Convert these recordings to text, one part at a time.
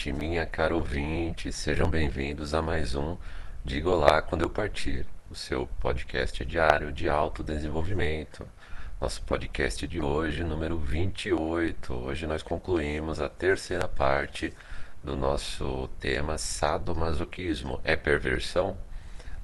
ouvinte, minha cara ouvinte, sejam bem-vindos a mais um Diga Olá Quando Eu Partir, o seu podcast diário de autodesenvolvimento. Nosso podcast de hoje, número 28. Hoje nós concluímos a terceira parte do nosso tema sadomasoquismo. É perversão?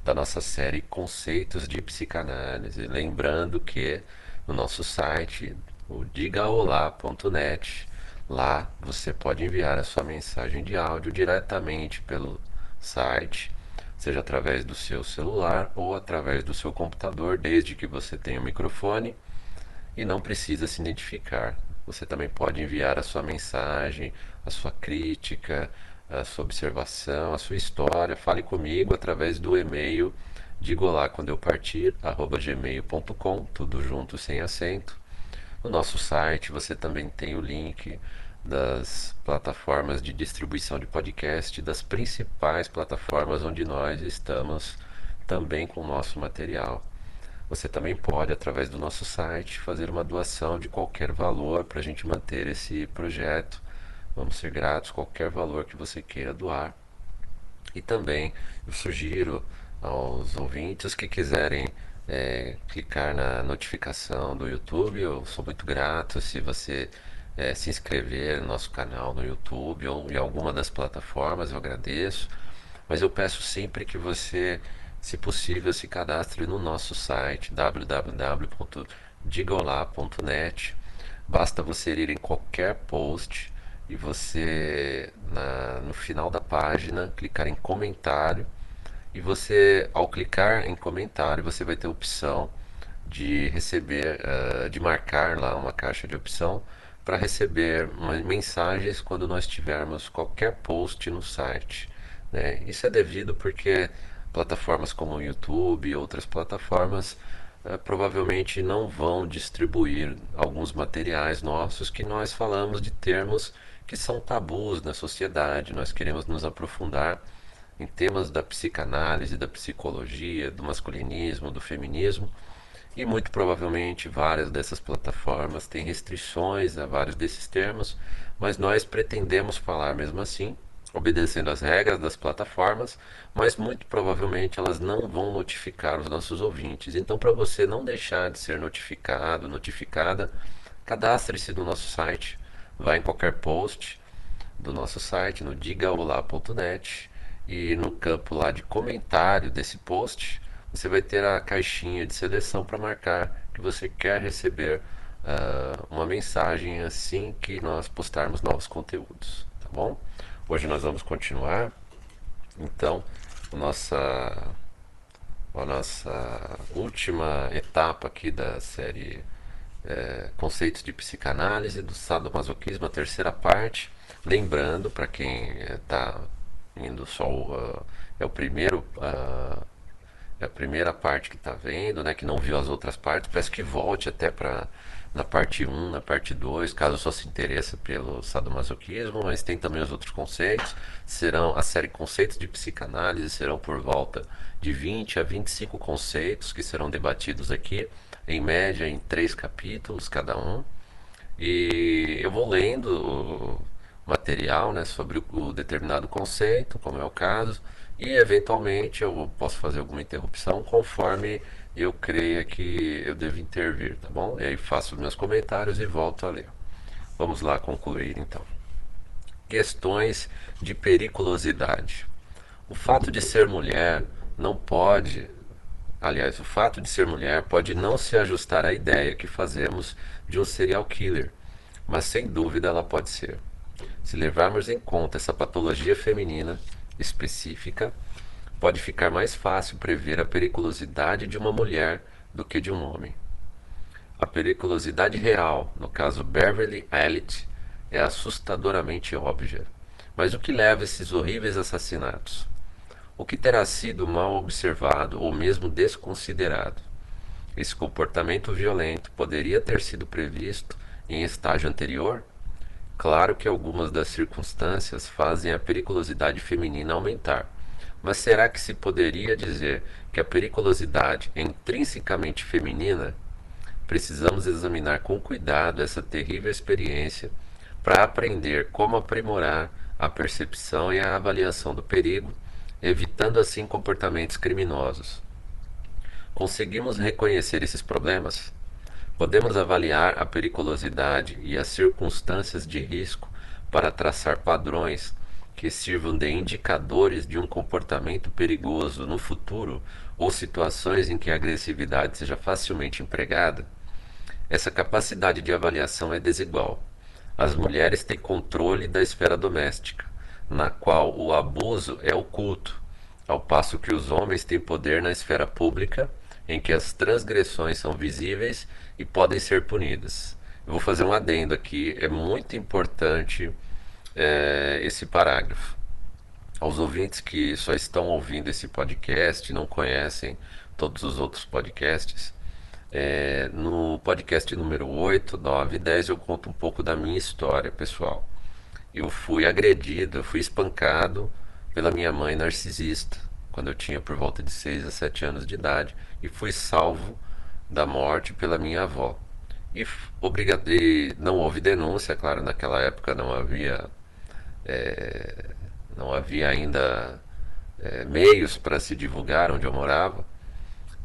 Da nossa série Conceitos de Psicanálise. Lembrando que no nosso site, o digaolá.net, Lá você pode enviar a sua mensagem de áudio diretamente pelo site, seja através do seu celular ou através do seu computador, desde que você tenha o um microfone e não precisa se identificar. Você também pode enviar a sua mensagem, a sua crítica, a sua observação, a sua história. Fale comigo através do e-mail digo lá quando eu partir, arroba gmail.com, tudo junto sem acento. No nosso site você também tem o link das plataformas de distribuição de podcast, das principais plataformas onde nós estamos também com o nosso material. Você também pode, através do nosso site, fazer uma doação de qualquer valor para a gente manter esse projeto. Vamos ser gratos qualquer valor que você queira doar. E também eu sugiro aos ouvintes que quiserem é, clicar na notificação do YouTube. Eu sou muito grato se você é, se inscrever no nosso canal no YouTube ou em alguma das plataformas, eu agradeço. Mas eu peço sempre que você, se possível, se cadastre no nosso site www.digolá.net. Basta você ir em qualquer post e você, na, no final da página, clicar em comentário e você, ao clicar em comentário, você vai ter a opção de receber, uh, de marcar lá uma caixa de opção para receber mensagens quando nós tivermos qualquer post no site. Né? Isso é devido porque plataformas como o YouTube e outras plataformas uh, provavelmente não vão distribuir alguns materiais nossos que nós falamos de termos que são tabus na sociedade. Nós queremos nos aprofundar em temas da psicanálise, da psicologia, do masculinismo, do feminismo, e muito provavelmente várias dessas plataformas têm restrições a vários desses termos, mas nós pretendemos falar mesmo assim, obedecendo às regras das plataformas, mas muito provavelmente elas não vão notificar os nossos ouvintes. Então, para você não deixar de ser notificado, notificada, cadastre-se no nosso site, vá em qualquer post do nosso site no digaolá.net e no campo lá de comentário desse post, você vai ter a caixinha de seleção para marcar que você quer receber uh, uma mensagem assim que nós postarmos novos conteúdos, tá bom? Hoje nós vamos continuar, então, a nossa, a nossa última etapa aqui da série é, Conceitos de Psicanálise do Sadomasoquismo, a terceira parte. Lembrando, para quem está indo só uh, é o primeiro uh, é a primeira parte que está vendo, né, que não viu as outras partes, peço que volte até para na parte 1, na parte 2, caso só se interesse pelo sadomasoquismo, mas tem também os outros conceitos. Serão a série Conceitos de Psicanálise serão por volta de 20 a 25 conceitos que serão debatidos aqui, em média em três capítulos cada um. E eu vou lendo material né, sobre o determinado conceito, como é o caso, e eventualmente eu posso fazer alguma interrupção conforme eu creia que eu devo intervir, tá bom? E aí faço meus comentários e volto a ler. Vamos lá concluir então. Questões de periculosidade. O fato de ser mulher não pode, aliás, o fato de ser mulher pode não se ajustar à ideia que fazemos de um serial killer, mas sem dúvida ela pode ser. Se levarmos em conta essa patologia feminina específica, pode ficar mais fácil prever a periculosidade de uma mulher do que de um homem. A periculosidade real, no caso Beverly Elliott, é assustadoramente óbvia. Mas o que leva a esses horríveis assassinatos? O que terá sido mal observado ou mesmo desconsiderado? Esse comportamento violento poderia ter sido previsto em estágio anterior? Claro que algumas das circunstâncias fazem a periculosidade feminina aumentar, mas será que se poderia dizer que a periculosidade é intrinsecamente feminina? Precisamos examinar com cuidado essa terrível experiência para aprender como aprimorar a percepção e a avaliação do perigo, evitando assim comportamentos criminosos. Conseguimos reconhecer esses problemas? Podemos avaliar a periculosidade e as circunstâncias de risco para traçar padrões que sirvam de indicadores de um comportamento perigoso no futuro ou situações em que a agressividade seja facilmente empregada? Essa capacidade de avaliação é desigual. As mulheres têm controle da esfera doméstica, na qual o abuso é oculto, ao passo que os homens têm poder na esfera pública, em que as transgressões são visíveis e podem ser punidas. Eu vou fazer um adendo aqui, é muito importante é, esse parágrafo. Aos ouvintes que só estão ouvindo esse podcast, não conhecem todos os outros podcasts, é, no podcast número 8, 9 e 10 eu conto um pouco da minha história pessoal. Eu fui agredido, eu fui espancado pela minha mãe narcisista quando eu tinha por volta de 6 a 7 anos de idade e fui salvo da morte pela minha avó. E, obrigado, e não houve denúncia, claro, naquela época não havia é, não havia ainda é, meios para se divulgar onde eu morava.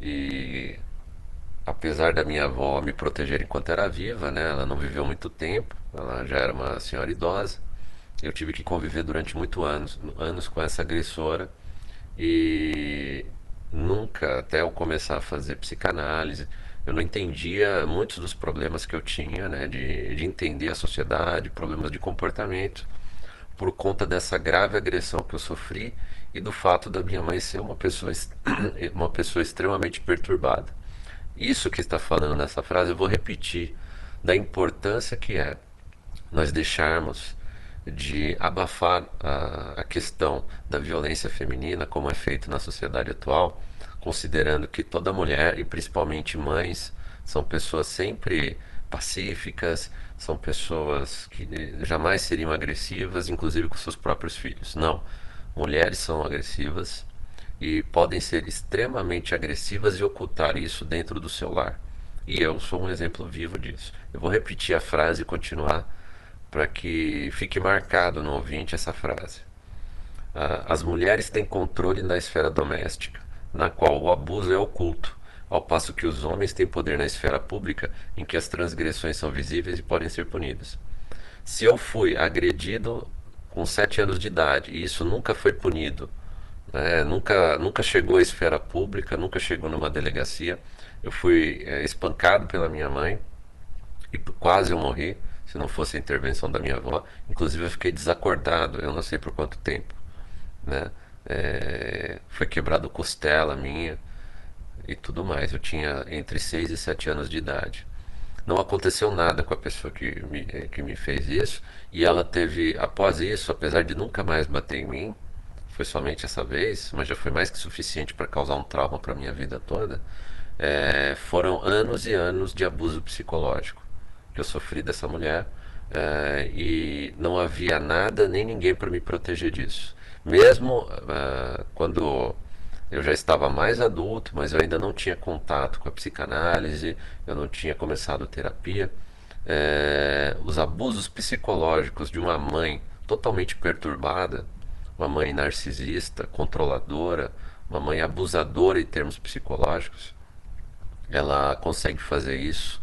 E apesar da minha avó me proteger enquanto era viva, né, ela não viveu muito tempo, ela já era uma senhora idosa. Eu tive que conviver durante muitos anos, anos com essa agressora e nunca, até eu começar a fazer psicanálise, eu não entendia muitos dos problemas que eu tinha, né, de, de entender a sociedade, problemas de comportamento, por conta dessa grave agressão que eu sofri e do fato da minha mãe ser uma pessoa, uma pessoa extremamente perturbada. Isso que está falando nessa frase, eu vou repetir, da importância que é nós deixarmos de abafar a, a questão da violência feminina, como é feito na sociedade atual, considerando que toda mulher, e principalmente mães, são pessoas sempre pacíficas, são pessoas que jamais seriam agressivas, inclusive com seus próprios filhos. Não. Mulheres são agressivas e podem ser extremamente agressivas e ocultar isso dentro do seu lar. E eu sou um exemplo vivo disso. Eu vou repetir a frase e continuar para que fique marcado no ouvinte essa frase. Ah, as mulheres têm controle na esfera doméstica, na qual o abuso é oculto, ao passo que os homens têm poder na esfera pública, em que as transgressões são visíveis e podem ser punidas. Se eu fui agredido com sete anos de idade e isso nunca foi punido, né, nunca, nunca chegou à esfera pública, nunca chegou numa delegacia, eu fui é, espancado pela minha mãe e quase eu morri se não fosse a intervenção da minha avó. Inclusive eu fiquei desacordado, eu não sei por quanto tempo. Né? É, foi quebrado costela minha e tudo mais. Eu tinha entre 6 e 7 anos de idade. Não aconteceu nada com a pessoa que me, que me fez isso. E ela teve, após isso, apesar de nunca mais bater em mim, foi somente essa vez, mas já foi mais que suficiente para causar um trauma para minha vida toda. É, foram anos e anos de abuso psicológico que eu sofri dessa mulher uh, e não havia nada nem ninguém para me proteger disso. Mesmo uh, quando eu já estava mais adulto, mas eu ainda não tinha contato com a psicanálise, eu não tinha começado terapia. É, os abusos psicológicos de uma mãe totalmente perturbada, uma mãe narcisista, controladora, uma mãe abusadora em termos psicológicos, ela consegue fazer isso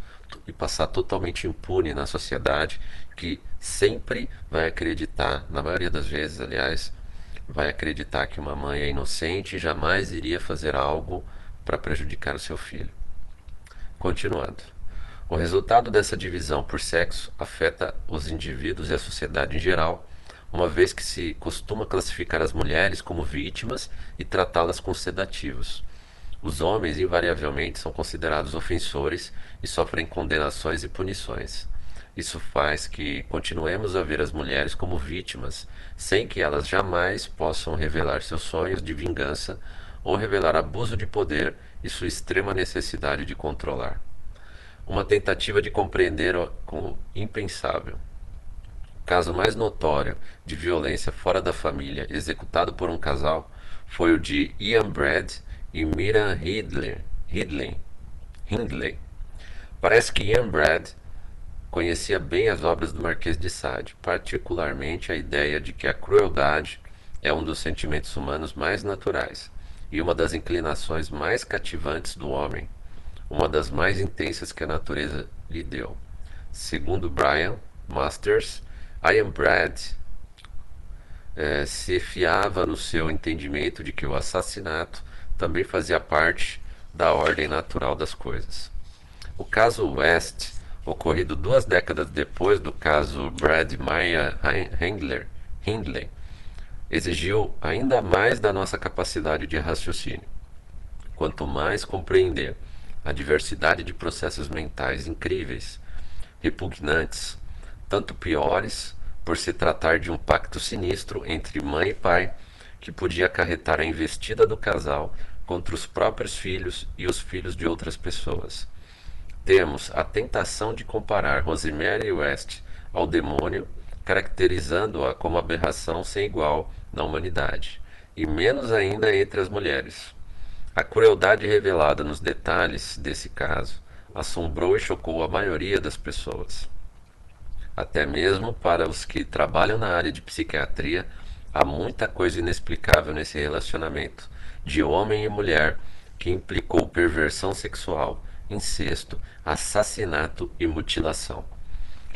e passar totalmente impune na sociedade que sempre vai acreditar, na maioria das vezes, aliás, vai acreditar que uma mãe é inocente e jamais iria fazer algo para prejudicar o seu filho. Continuando. O resultado dessa divisão por sexo afeta os indivíduos e a sociedade em geral, uma vez que se costuma classificar as mulheres como vítimas e tratá-las com sedativos. Os homens, invariavelmente, são considerados ofensores e sofrem condenações e punições. Isso faz que continuemos a ver as mulheres como vítimas, sem que elas jamais possam revelar seus sonhos de vingança ou revelar abuso de poder e sua extrema necessidade de controlar. Uma tentativa de compreender como impensável. O caso mais notório de violência fora da família executado por um casal foi o de Ian Brad e Mira Hindley. Hindley. Hindley. Parece que Ian Brad conhecia bem as obras do Marquês de Sade, particularmente a ideia de que a crueldade é um dos sentimentos humanos mais naturais e uma das inclinações mais cativantes do homem, uma das mais intensas que a natureza lhe deu. Segundo Brian Masters, Ian Brad é, se fiava no seu entendimento de que o assassinato também fazia parte da ordem natural das coisas. O caso West, ocorrido duas décadas depois do caso Brad Maya Hindler, Hindley, exigiu ainda mais da nossa capacidade de raciocínio. Quanto mais compreender a diversidade de processos mentais incríveis, repugnantes, tanto piores, por se tratar de um pacto sinistro entre mãe e pai, que podia acarretar a investida do casal contra os próprios filhos e os filhos de outras pessoas. Temos a tentação de comparar Rosemary West ao demônio, caracterizando-a como aberração sem igual na humanidade, e menos ainda entre as mulheres. A crueldade revelada nos detalhes desse caso assombrou e chocou a maioria das pessoas. Até mesmo para os que trabalham na área de psiquiatria, há muita coisa inexplicável nesse relacionamento de homem e mulher que implicou perversão sexual, incesto, assassinato e mutilação.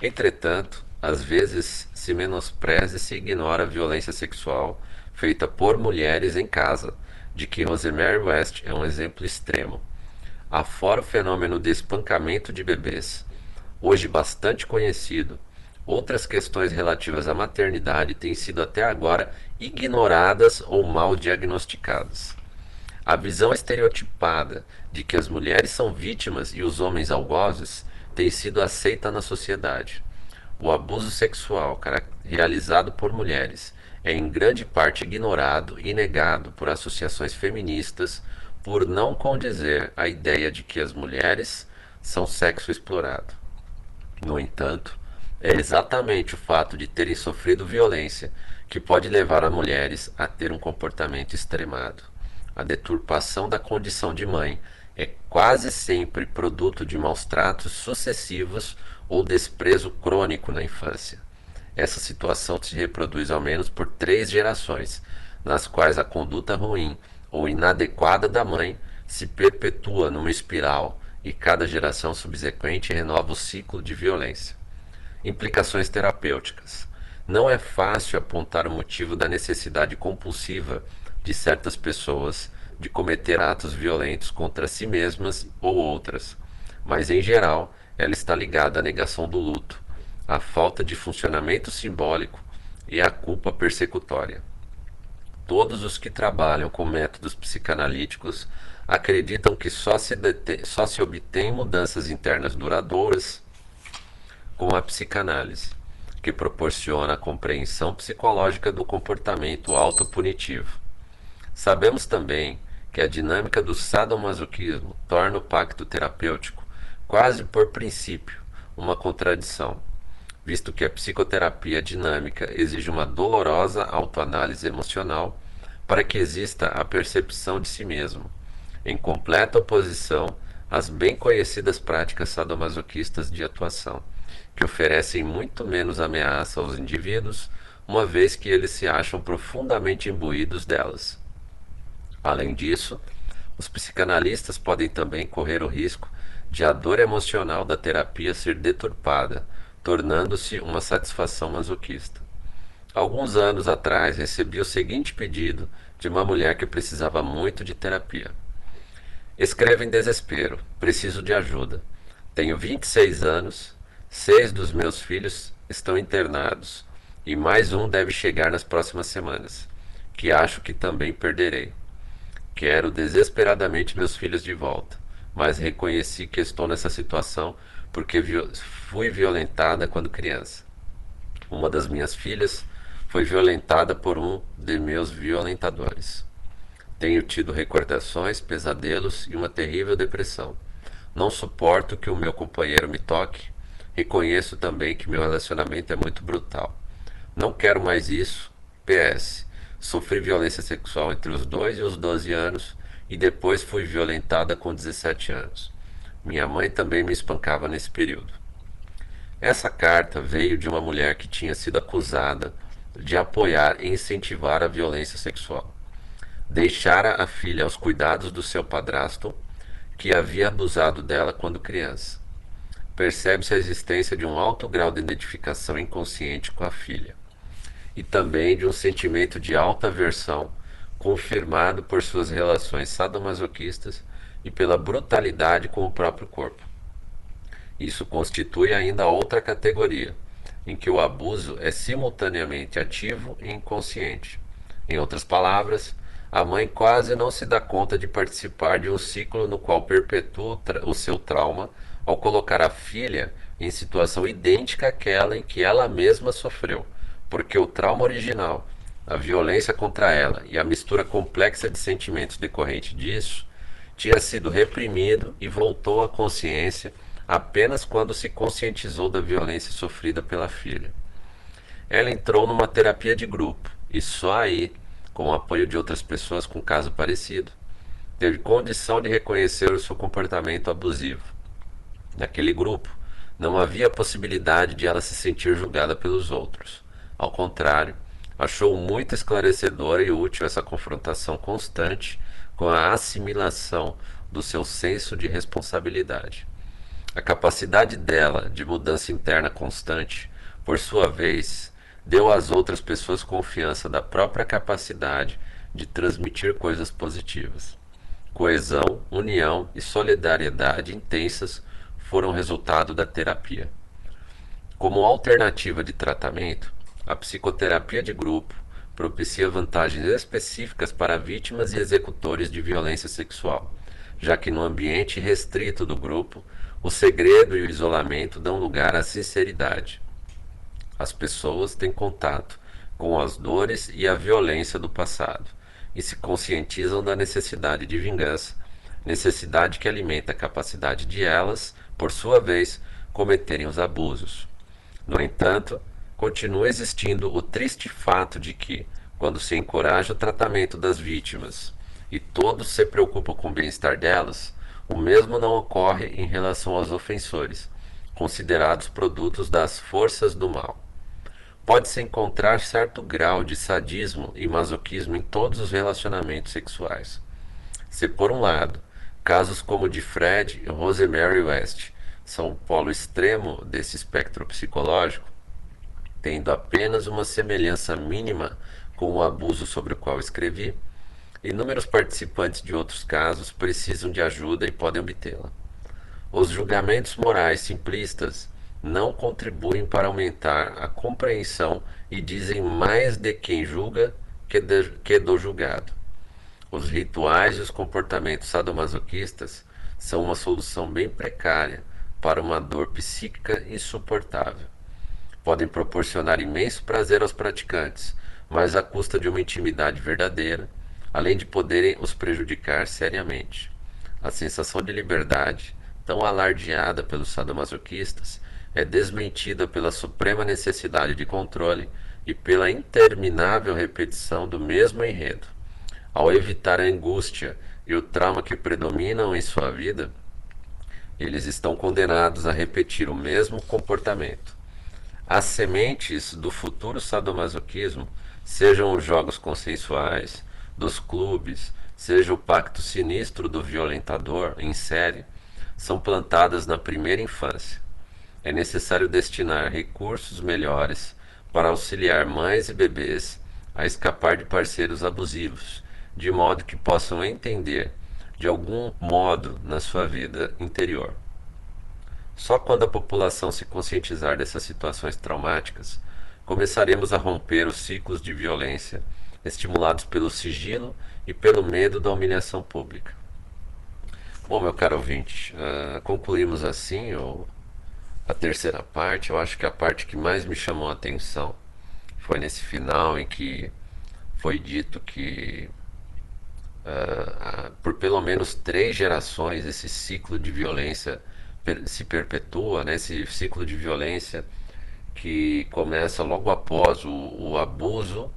Entretanto, às vezes se menospreza e se ignora a violência sexual feita por mulheres em casa, de que Rosemary West é um exemplo extremo. Afora o fenômeno de espancamento de bebês, hoje bastante conhecido, outras questões relativas à maternidade têm sido até agora ignoradas ou mal diagnosticadas. A visão estereotipada de que as mulheres são vítimas e os homens algozes tem sido aceita na sociedade. O abuso sexual realizado por mulheres é em grande parte ignorado e negado por associações feministas por não condizer a ideia de que as mulheres são sexo explorado. No entanto, é exatamente o fato de terem sofrido violência que pode levar as mulheres a ter um comportamento extremado. A deturpação da condição de mãe é quase sempre produto de maus tratos sucessivos ou desprezo crônico na infância. Essa situação se reproduz ao menos por três gerações, nas quais a conduta ruim ou inadequada da mãe se perpetua numa espiral e cada geração subsequente renova o ciclo de violência. Implicações terapêuticas. Não é fácil apontar o motivo da necessidade compulsiva de certas pessoas de cometer atos violentos contra si mesmas ou outras, mas em geral ela está ligada à negação do luto, à falta de funcionamento simbólico e à culpa persecutória. Todos os que trabalham com métodos psicanalíticos acreditam que só se, só se obtém mudanças internas duradouras com a psicanálise, que proporciona a compreensão psicológica do comportamento autopunitivo. Sabemos também que a dinâmica do sadomasoquismo torna o pacto terapêutico, quase por princípio, uma contradição visto que a psicoterapia dinâmica exige uma dolorosa autoanálise emocional para que exista a percepção de si mesmo, em completa oposição às bem conhecidas práticas sadomasoquistas de atuação, que oferecem muito menos ameaça aos indivíduos, uma vez que eles se acham profundamente imbuídos delas. Além disso, os psicanalistas podem também correr o risco de a dor emocional da terapia ser deturpada tornando-se uma satisfação masoquista. Alguns anos atrás recebi o seguinte pedido de uma mulher que precisava muito de terapia. Escreve em desespero, preciso de ajuda. Tenho 26 anos, seis dos meus filhos estão internados e mais um deve chegar nas próximas semanas, que acho que também perderei. Quero desesperadamente meus filhos de volta, mas reconheci que estou nessa situação porque fui violentada quando criança. Uma das minhas filhas foi violentada por um de meus violentadores. Tenho tido recordações, pesadelos e uma terrível depressão. Não suporto que o meu companheiro me toque. Reconheço também que meu relacionamento é muito brutal. Não quero mais isso. PS. Sofri violência sexual entre os 2 e os 12 anos e depois fui violentada com 17 anos. Minha mãe também me espancava nesse período. Essa carta veio de uma mulher que tinha sido acusada de apoiar e incentivar a violência sexual. Deixara a filha aos cuidados do seu padrasto, que havia abusado dela quando criança. Percebe-se a existência de um alto grau de identificação inconsciente com a filha e também de um sentimento de alta aversão, confirmado por suas relações sadomasoquistas e pela brutalidade com o próprio corpo. Isso constitui ainda outra categoria, em que o abuso é simultaneamente ativo e inconsciente. Em outras palavras, a mãe quase não se dá conta de participar de um ciclo no qual perpetua o seu trauma ao colocar a filha em situação idêntica àquela em que ela mesma sofreu, porque o trauma original, a violência contra ela e a mistura complexa de sentimentos decorrente disso tinha sido reprimido e voltou à consciência apenas quando se conscientizou da violência sofrida pela filha. Ela entrou numa terapia de grupo e só aí, com o apoio de outras pessoas com caso parecido, teve condição de reconhecer o seu comportamento abusivo. Naquele grupo, não havia possibilidade de ela se sentir julgada pelos outros. Ao contrário, achou muito esclarecedora e útil essa confrontação constante com a assimilação do seu senso de responsabilidade. A capacidade dela de mudança interna constante, por sua vez, deu às outras pessoas confiança da própria capacidade de transmitir coisas positivas. Coesão, união e solidariedade intensas foram resultado da terapia. Como alternativa de tratamento, a psicoterapia de grupo propicia vantagens específicas para vítimas e executores de violência sexual, já que no ambiente restrito do grupo o segredo e o isolamento dão lugar à sinceridade. As pessoas têm contato com as dores e a violência do passado e se conscientizam da necessidade de vingança, necessidade que alimenta a capacidade de elas, por sua vez, cometerem os abusos. No entanto, continua existindo o triste fato de que, quando se encoraja o tratamento das vítimas e todos se preocupam com o bem-estar delas, o mesmo não ocorre em relação aos ofensores, considerados produtos das forças do mal. Pode-se encontrar certo grau de sadismo e masoquismo em todos os relacionamentos sexuais. Se, por um lado, casos como o de Fred e Rosemary West são o polo extremo desse espectro psicológico, tendo apenas uma semelhança mínima com o abuso sobre o qual escrevi, Inúmeros participantes de outros casos precisam de ajuda e podem obtê-la. Os julgamentos morais simplistas não contribuem para aumentar a compreensão e dizem mais de quem julga que, de, que do julgado. Os rituais e os comportamentos sadomasoquistas são uma solução bem precária para uma dor psíquica insuportável. Podem proporcionar imenso prazer aos praticantes, mas à custa de uma intimidade verdadeira além de poderem os prejudicar seriamente. A sensação de liberdade, tão alardeada pelos sadomasoquistas, é desmentida pela suprema necessidade de controle e pela interminável repetição do mesmo enredo. Ao evitar a angústia e o trauma que predominam em sua vida, eles estão condenados a repetir o mesmo comportamento. As sementes do futuro sadomasoquismo, sejam os jogos consensuais, dos clubes, seja o pacto sinistro do violentador em série, são plantadas na primeira infância. É necessário destinar recursos melhores para auxiliar mães e bebês a escapar de parceiros abusivos, de modo que possam entender de algum modo na sua vida interior. Só quando a população se conscientizar dessas situações traumáticas, começaremos a romper os ciclos de violência estimulados pelo sigilo e pelo medo da humilhação pública. Bom, meu caro ouvinte, uh, concluímos assim a terceira parte. Eu acho que a parte que mais me chamou a atenção foi nesse final em que foi dito que uh, por pelo menos três gerações esse ciclo de violência se perpetua, né? esse ciclo de violência que começa logo após o, o abuso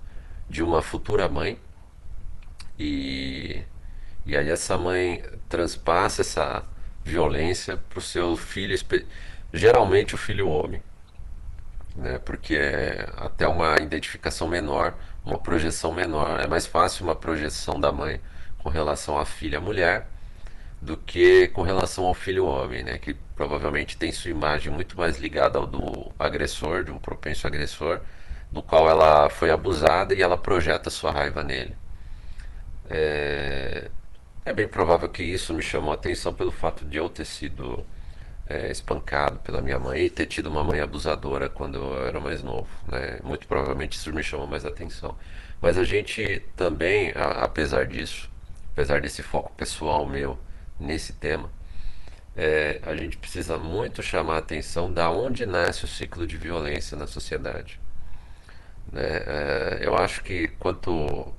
de uma futura mãe. E, e aí essa mãe transpassa essa violência para o seu filho, geralmente o filho homem. né? Porque é até uma identificação menor, uma projeção menor. É mais fácil uma projeção da mãe com relação à filha mulher do que com relação ao filho homem, né? Que provavelmente tem sua imagem muito mais ligada ao do agressor, de um propenso agressor, do qual ela foi abusada e ela projeta sua raiva nele. É, é bem provável que isso me chamou a atenção pelo fato de eu ter sido é, espancado pela minha mãe e ter tido uma mãe abusadora quando eu era mais novo. Né? Muito provavelmente isso me chamou mais atenção. Mas a gente também, a, apesar disso, apesar desse foco pessoal meu nesse tema, é, a gente precisa muito chamar a atenção da onde nasce o ciclo de violência na sociedade. Né? É, eu acho que quanto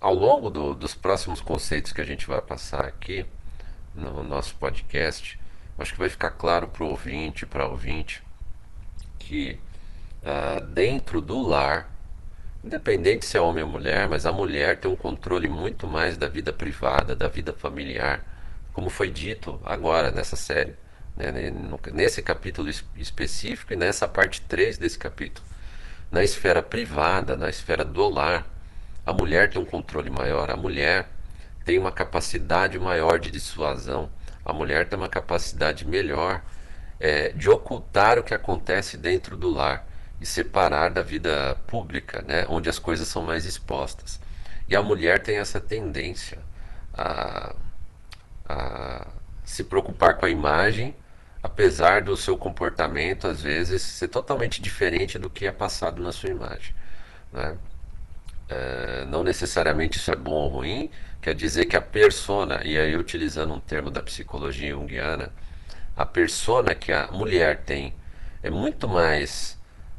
ao longo do, dos próximos conceitos que a gente vai passar aqui no nosso podcast, acho que vai ficar claro para o ouvinte, para ouvinte, que uh, dentro do lar, independente se é homem ou mulher, mas a mulher tem um controle muito mais da vida privada, da vida familiar, como foi dito agora nessa série, né, nesse capítulo específico e nessa parte 3 desse capítulo. Na esfera privada, na esfera do lar, a mulher tem um controle maior, a mulher tem uma capacidade maior de dissuasão, a mulher tem uma capacidade melhor é, de ocultar o que acontece dentro do lar e separar da vida pública, né, onde as coisas são mais expostas. E a mulher tem essa tendência a, a se preocupar com a imagem, apesar do seu comportamento às vezes ser totalmente diferente do que é passado na sua imagem. Né? É, não necessariamente isso é bom ou ruim, quer dizer que a persona, e aí utilizando um termo da psicologia junguiana, a persona que a mulher tem é muito mais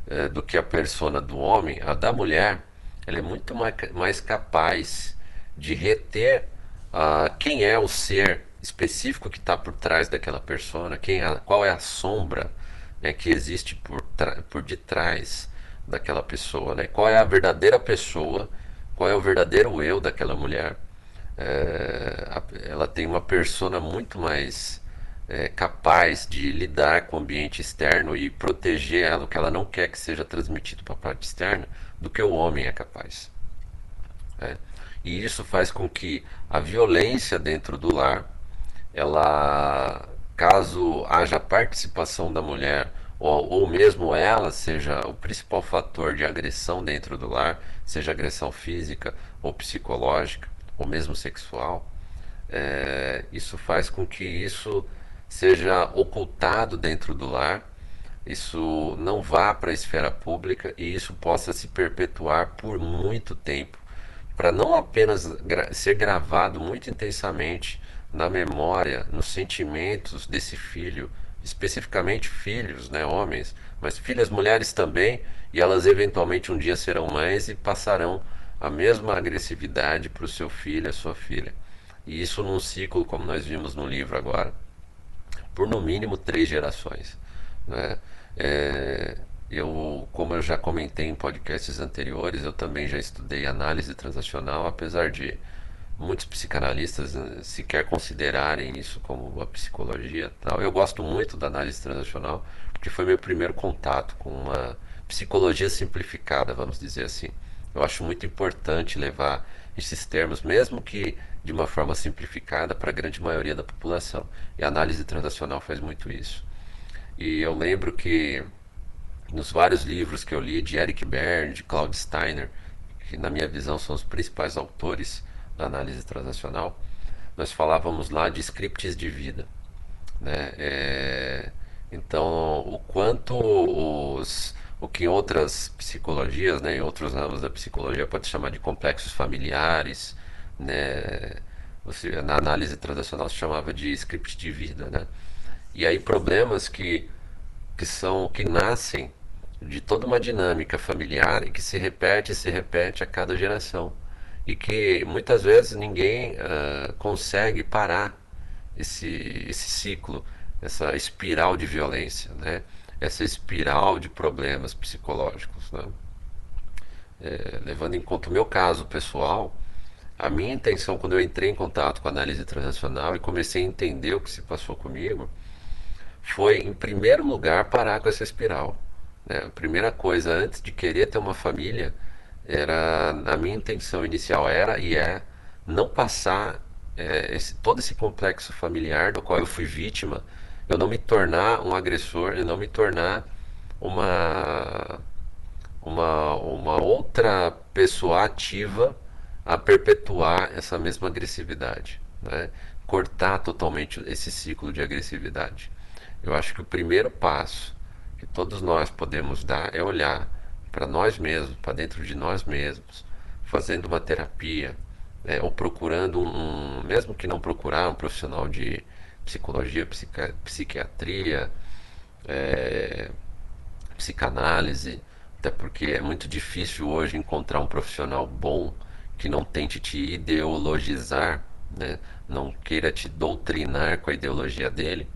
é, do que a persona do homem, a da mulher, ela é muito mais, mais capaz de reter uh, quem é o ser específico que está por trás daquela persona, quem é, qual é a sombra né, que existe por, por detrás daquela pessoa, né? Qual é a verdadeira pessoa, qual é o verdadeiro eu daquela mulher. É, ela tem uma persona muito mais é, capaz de lidar com o ambiente externo e proteger ela, o que ela não quer que seja transmitido para a parte externa, do que o homem é capaz. É. E isso faz com que a violência dentro do lar, ela, caso haja participação da mulher ou, ou mesmo ela seja o principal fator de agressão dentro do lar, seja agressão física ou psicológica, ou mesmo sexual, é, isso faz com que isso seja ocultado dentro do lar, isso não vá para a esfera pública e isso possa se perpetuar por muito tempo, para não apenas gra ser gravado muito intensamente na memória, nos sentimentos desse filho especificamente filhos, né, homens, mas filhas mulheres também, e elas eventualmente um dia serão mães e passarão a mesma agressividade para o seu filho, a sua filha. E isso num ciclo, como nós vimos no livro agora, por no mínimo três gerações. Né? É, eu, como eu já comentei em podcasts anteriores, eu também já estudei análise transacional, apesar de muitos psicanalistas né, sequer considerarem isso como uma psicologia tal. Eu gosto muito da análise transacional porque foi meu primeiro contato com uma psicologia simplificada, vamos dizer assim. Eu acho muito importante levar esses termos, mesmo que de uma forma simplificada, para a grande maioria da população. E a análise transacional faz muito isso. E eu lembro que nos vários livros que eu li de Eric Berne, de Claude Steiner, que na minha visão são os principais autores da análise transacional, nós falávamos lá de scripts de vida. Né? É, então, o quanto os, o que em outras psicologias, né, em outros ramos da psicologia, pode chamar de complexos familiares, né? Você, na análise transacional se chamava de script de vida, né? E aí problemas que, que são que nascem de toda uma dinâmica familiar e que se repete e se repete a cada geração e que muitas vezes ninguém uh, consegue parar esse, esse ciclo, essa espiral de violência, né? essa espiral de problemas psicológicos. Né? É, levando em conta o meu caso pessoal, a minha intenção quando eu entrei em contato com a análise transacional e comecei a entender o que se passou comigo, foi, em primeiro lugar, parar com essa espiral. Né? A primeira coisa, antes de querer ter uma família, era a minha intenção inicial era e é não passar é, esse, todo esse complexo familiar do qual eu fui vítima, eu não me tornar um agressor, eu não me tornar uma uma, uma outra pessoa ativa a perpetuar essa mesma agressividade, né? cortar totalmente esse ciclo de agressividade. Eu acho que o primeiro passo que todos nós podemos dar é olhar para nós mesmos, para dentro de nós mesmos, fazendo uma terapia, né? ou procurando um, mesmo que não procurar um profissional de psicologia, psiquiatria, é, psicanálise, até porque é muito difícil hoje encontrar um profissional bom que não tente te ideologizar, né? não queira te doutrinar com a ideologia dele.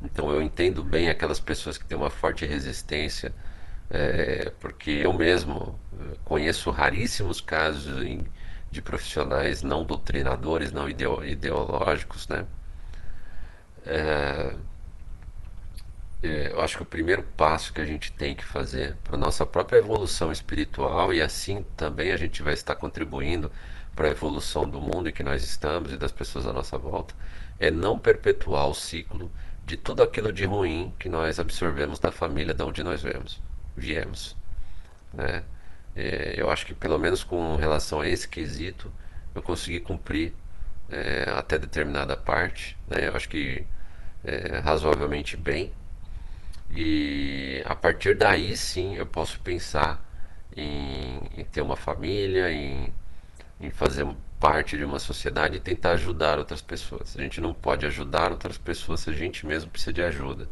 Então eu entendo bem aquelas pessoas que têm uma forte resistência, é, porque eu mesmo eh, conheço raríssimos casos em, de profissionais não doutrinadores, não ideológicos, né? É, é, eu acho que o primeiro passo que a gente tem que fazer para nossa própria evolução espiritual e assim também a gente vai estar contribuindo para a evolução do mundo em que nós estamos e das pessoas à nossa volta é não perpetuar o ciclo de tudo aquilo de ruim que nós absorvemos da família de onde nós viemos, viemos, né? É, eu acho que pelo menos com relação a esse quesito eu consegui cumprir é, até determinada parte, né? Eu acho que é, razoavelmente bem e a partir daí sim eu posso pensar em, em ter uma família, em, em fazer parte de uma sociedade e tentar ajudar outras pessoas. A gente não pode ajudar outras pessoas se a gente mesmo precisa de ajuda.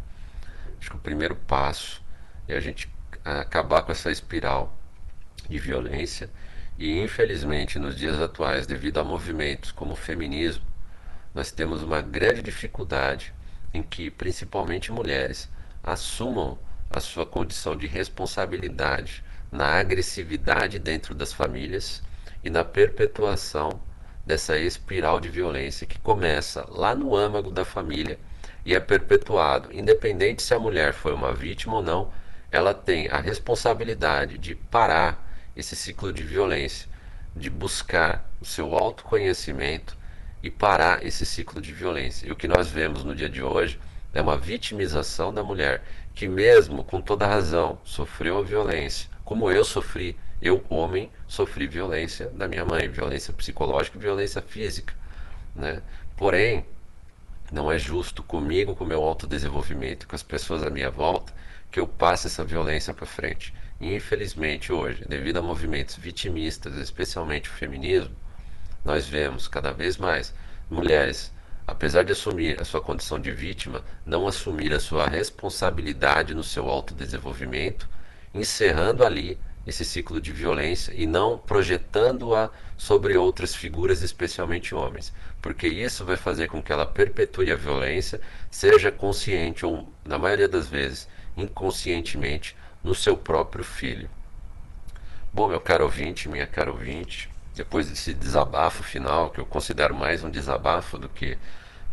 Acho que o primeiro passo é a gente acabar com essa espiral de violência e infelizmente nos dias atuais, devido a movimentos como o feminismo, nós temos uma grande dificuldade em que principalmente mulheres assumam a sua condição de responsabilidade na agressividade dentro das famílias e na perpetuação dessa espiral de violência que começa lá no âmago da família e é perpetuado, independente se a mulher foi uma vítima ou não, ela tem a responsabilidade de parar esse ciclo de violência, de buscar o seu autoconhecimento e parar esse ciclo de violência. E o que nós vemos no dia de hoje é uma vitimização da mulher que, mesmo com toda razão, sofreu violência, como eu sofri, eu, homem, sofri violência da minha mãe, violência psicológica e violência física. Né? Porém, não é justo comigo, com o meu autodesenvolvimento, com as pessoas à minha volta, que eu passe essa violência para frente. E, infelizmente, hoje, devido a movimentos vitimistas, especialmente o feminismo, nós vemos cada vez mais mulheres apesar de assumir a sua condição de vítima, não assumir a sua responsabilidade no seu autodesenvolvimento, encerrando ali esse ciclo de violência e não projetando-a sobre outras figuras, especialmente homens, porque isso vai fazer com que ela perpetue a violência, seja consciente ou, na maioria das vezes, inconscientemente, no seu próprio filho. Bom, meu caro ouvinte, minha cara ouvinte, depois desse desabafo final, que eu considero mais um desabafo do que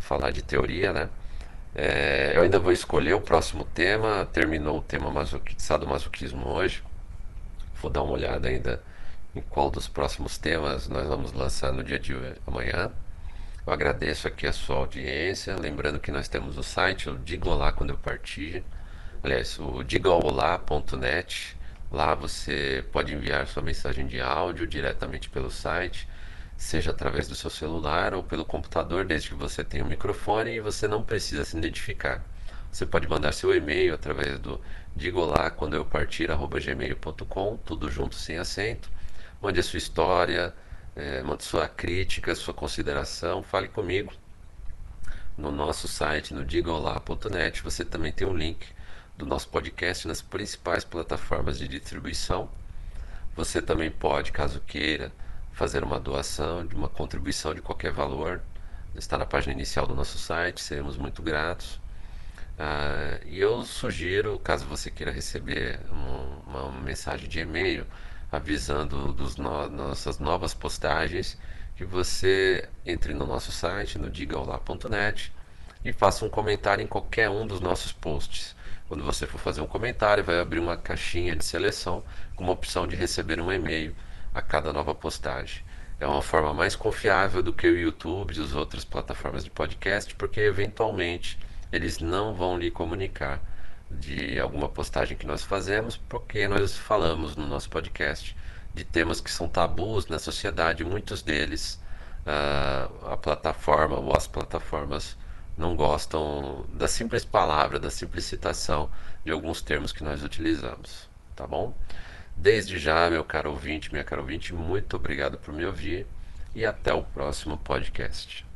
falar de teoria, né? É, eu ainda vou escolher o próximo tema. Terminou o tema masoqui, sadomasoquismo hoje. Vou dar uma olhada ainda em qual dos próximos temas nós vamos lançar no dia de amanhã. Eu agradeço aqui a sua audiência. Lembrando que nós temos o site, o Diga Olá Quando Eu Partir. Aliás, o digaolá.net. Lá você pode enviar sua mensagem de áudio diretamente pelo site seja através do seu celular ou pelo computador, desde que você tenha um microfone e você não precisa se identificar. Você pode mandar seu e-mail através do digo lá quando eu partir gmail.com, tudo junto sem acento. Mande a sua história, é, mande sua crítica, sua consideração, fale comigo. No nosso site, no digolá.net, você também tem um link do nosso podcast nas principais plataformas de distribuição. Você também pode, caso queira, fazer uma doação, de uma contribuição de qualquer valor, está na página inicial do nosso site, seremos muito gratos. Ah, e eu sugiro, caso você queira receber um, uma mensagem de e-mail avisando dos no, nossas novas postagens, que você entre no nosso site, no digaolá.net, e faça um comentário em qualquer um dos nossos posts. Quando você for fazer um comentário, vai abrir uma caixinha de seleção com uma opção de receber um e-mail a cada nova postagem. É uma forma mais confiável do que o YouTube e as outras plataformas de podcast, porque eventualmente eles não vão lhe comunicar de alguma postagem que nós fazemos, porque nós falamos no nosso podcast de temas que são tabus na sociedade, muitos deles uh, a plataforma ou as plataformas não gostam da simples palavra, da simples citação de alguns termos que nós utilizamos, tá bom? Desde já, meu caro ouvinte, minha caro ouvinte, muito obrigado por me ouvir e até o próximo podcast.